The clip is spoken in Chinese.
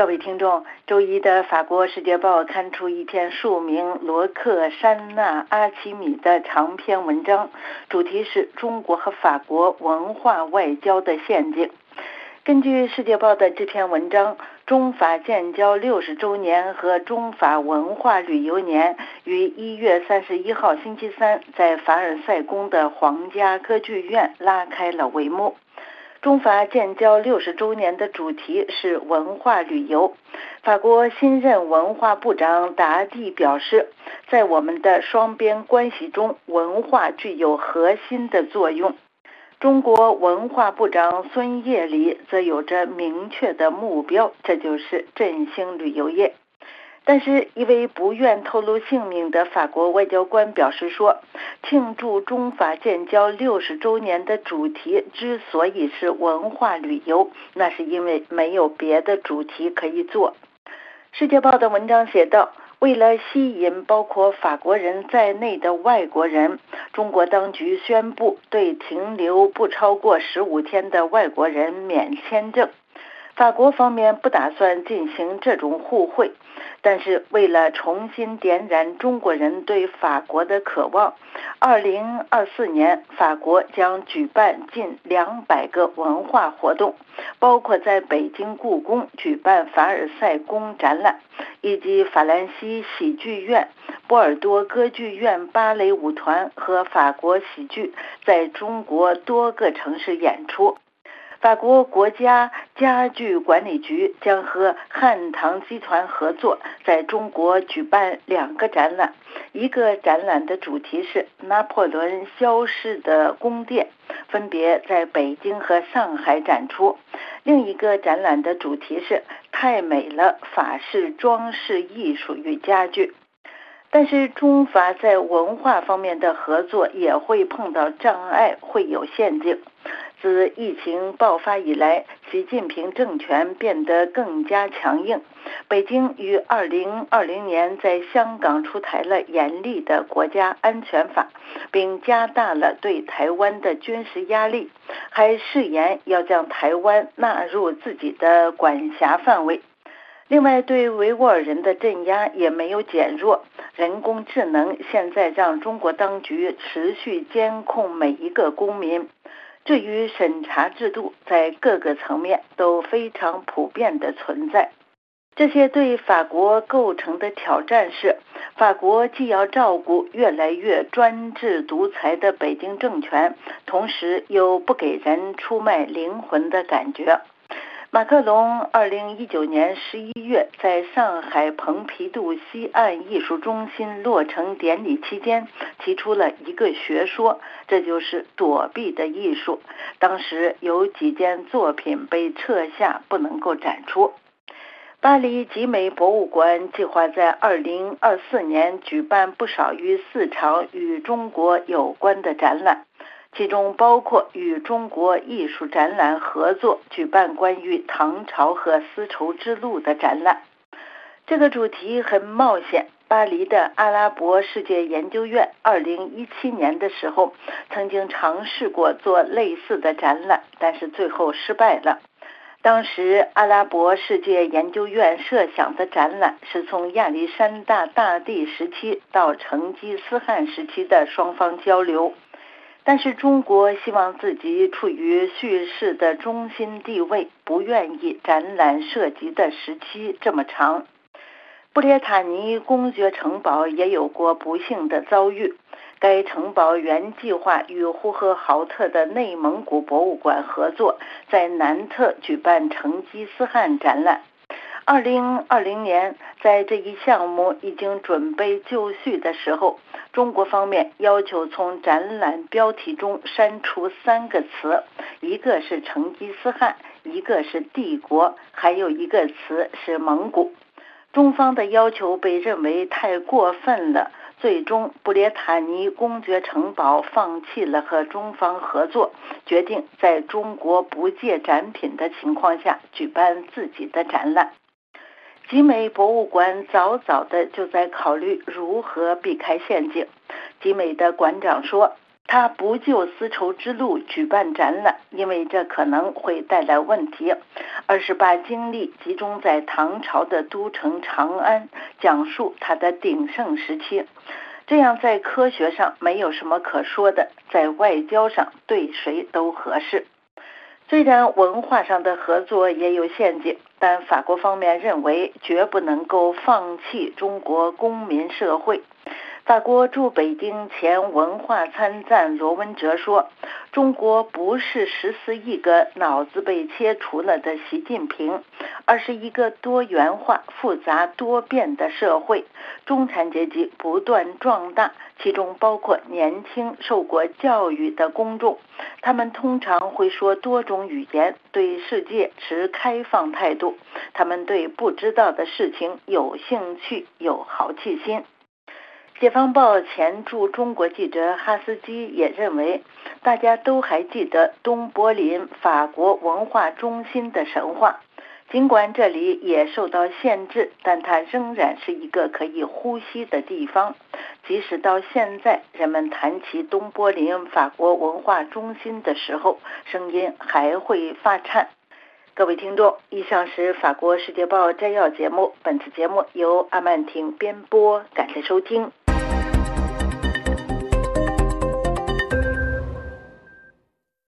各位听众，周一的法国《世界报》刊出一篇署名罗克珊娜·阿奇米的长篇文章，主题是中国和法国文化外交的陷阱。根据《世界报》的这篇文章，中法建交六十周年和中法文化旅游年于一月三十一号星期三在凡尔赛宫的皇家歌剧院拉开了帷幕。中法建交六十周年的主题是文化旅游。法国新任文化部长达蒂表示，在我们的双边关系中，文化具有核心的作用。中国文化部长孙业礼则有着明确的目标，这就是振兴旅游业。但是，一位不愿透露姓名的法国外交官表示说，庆祝中法建交六十周年的主题之所以是文化旅游，那是因为没有别的主题可以做。世界报的文章写道：“为了吸引包括法国人在内的外国人，中国当局宣布对停留不超过十五天的外国人免签证。法国方面不打算进行这种互惠。”但是，为了重新点燃中国人对法国的渴望，二零二四年法国将举办近两百个文化活动，包括在北京故宫举办凡尔赛宫展览，以及法兰西喜剧院、波尔多歌剧院芭蕾舞团和法国喜剧在中国多个城市演出。法国国家家具管理局将和汉唐集团合作，在中国举办两个展览。一个展览的主题是拿破仑消失的宫殿，分别在北京和上海展出；另一个展览的主题是太美了法式装饰艺术与家具。但是，中法在文化方面的合作也会碰到障碍，会有陷阱。自疫情爆发以来，习近平政权变得更加强硬。北京于二零二零年在香港出台了严厉的国家安全法，并加大了对台湾的军事压力，还誓言要将台湾纳入自己的管辖范围。另外，对维吾尔人的镇压也没有减弱。人工智能现在让中国当局持续监控每一个公民。至于审查制度，在各个层面都非常普遍的存在。这些对法国构成的挑战是：法国既要照顾越来越专制独裁的北京政权，同时又不给人出卖灵魂的感觉。马克龙二零一九年十一月在上海蓬皮杜西岸艺术中心落成典礼期间提出了一个学说，这就是躲避的艺术。当时有几件作品被撤下，不能够展出。巴黎集美博物馆计划在二零二四年举办不少于四场与中国有关的展览。其中包括与中国艺术展览合作举办关于唐朝和丝绸之路的展览。这个主题很冒险。巴黎的阿拉伯世界研究院2017年的时候曾经尝试过做类似的展览，但是最后失败了。当时阿拉伯世界研究院设想的展览是从亚历山大大帝时期到成吉思汗时期的双方交流。但是中国希望自己处于叙事的中心地位，不愿意展览涉及的时期这么长。布列塔尼公爵城堡也有过不幸的遭遇。该城堡原计划与呼和浩特的内蒙古博物馆合作，在南侧举办成吉思汗展览。二零二零年，在这一项目已经准备就绪的时候。中国方面要求从展览标题中删除三个词，一个是成吉思汗，一个是帝国，还有一个词是蒙古。中方的要求被认为太过分了，最终布列塔尼公爵城堡放弃了和中方合作，决定在中国不借展品的情况下举办自己的展览。集美博物馆早早的就在考虑如何避开陷阱。集美的馆长说：“他不就丝绸之路举办展览，因为这可能会带来问题，而是把精力集中在唐朝的都城长安，讲述它的鼎盛时期。这样在科学上没有什么可说的，在外交上对谁都合适。虽然文化上的合作也有陷阱，但法国方面认为绝不能够放弃中国公民社会。法国驻北京前文化参赞罗文哲说：“中国不是十四亿个脑子被切除了的习近平，而是一个多元化、复杂多变的社会。中产阶级不断壮大，其中包括年轻、受过教育的公众。他们通常会说多种语言，对世界持开放态度。他们对不知道的事情有兴趣，有好奇心。”解放报前驻中国记者哈斯基也认为，大家都还记得东柏林法国文化中心的神话，尽管这里也受到限制，但它仍然是一个可以呼吸的地方。即使到现在，人们谈起东柏林法国文化中心的时候，声音还会发颤。各位听众，以上是法国世界报摘要节目，本次节目由阿曼婷编播，感谢收听。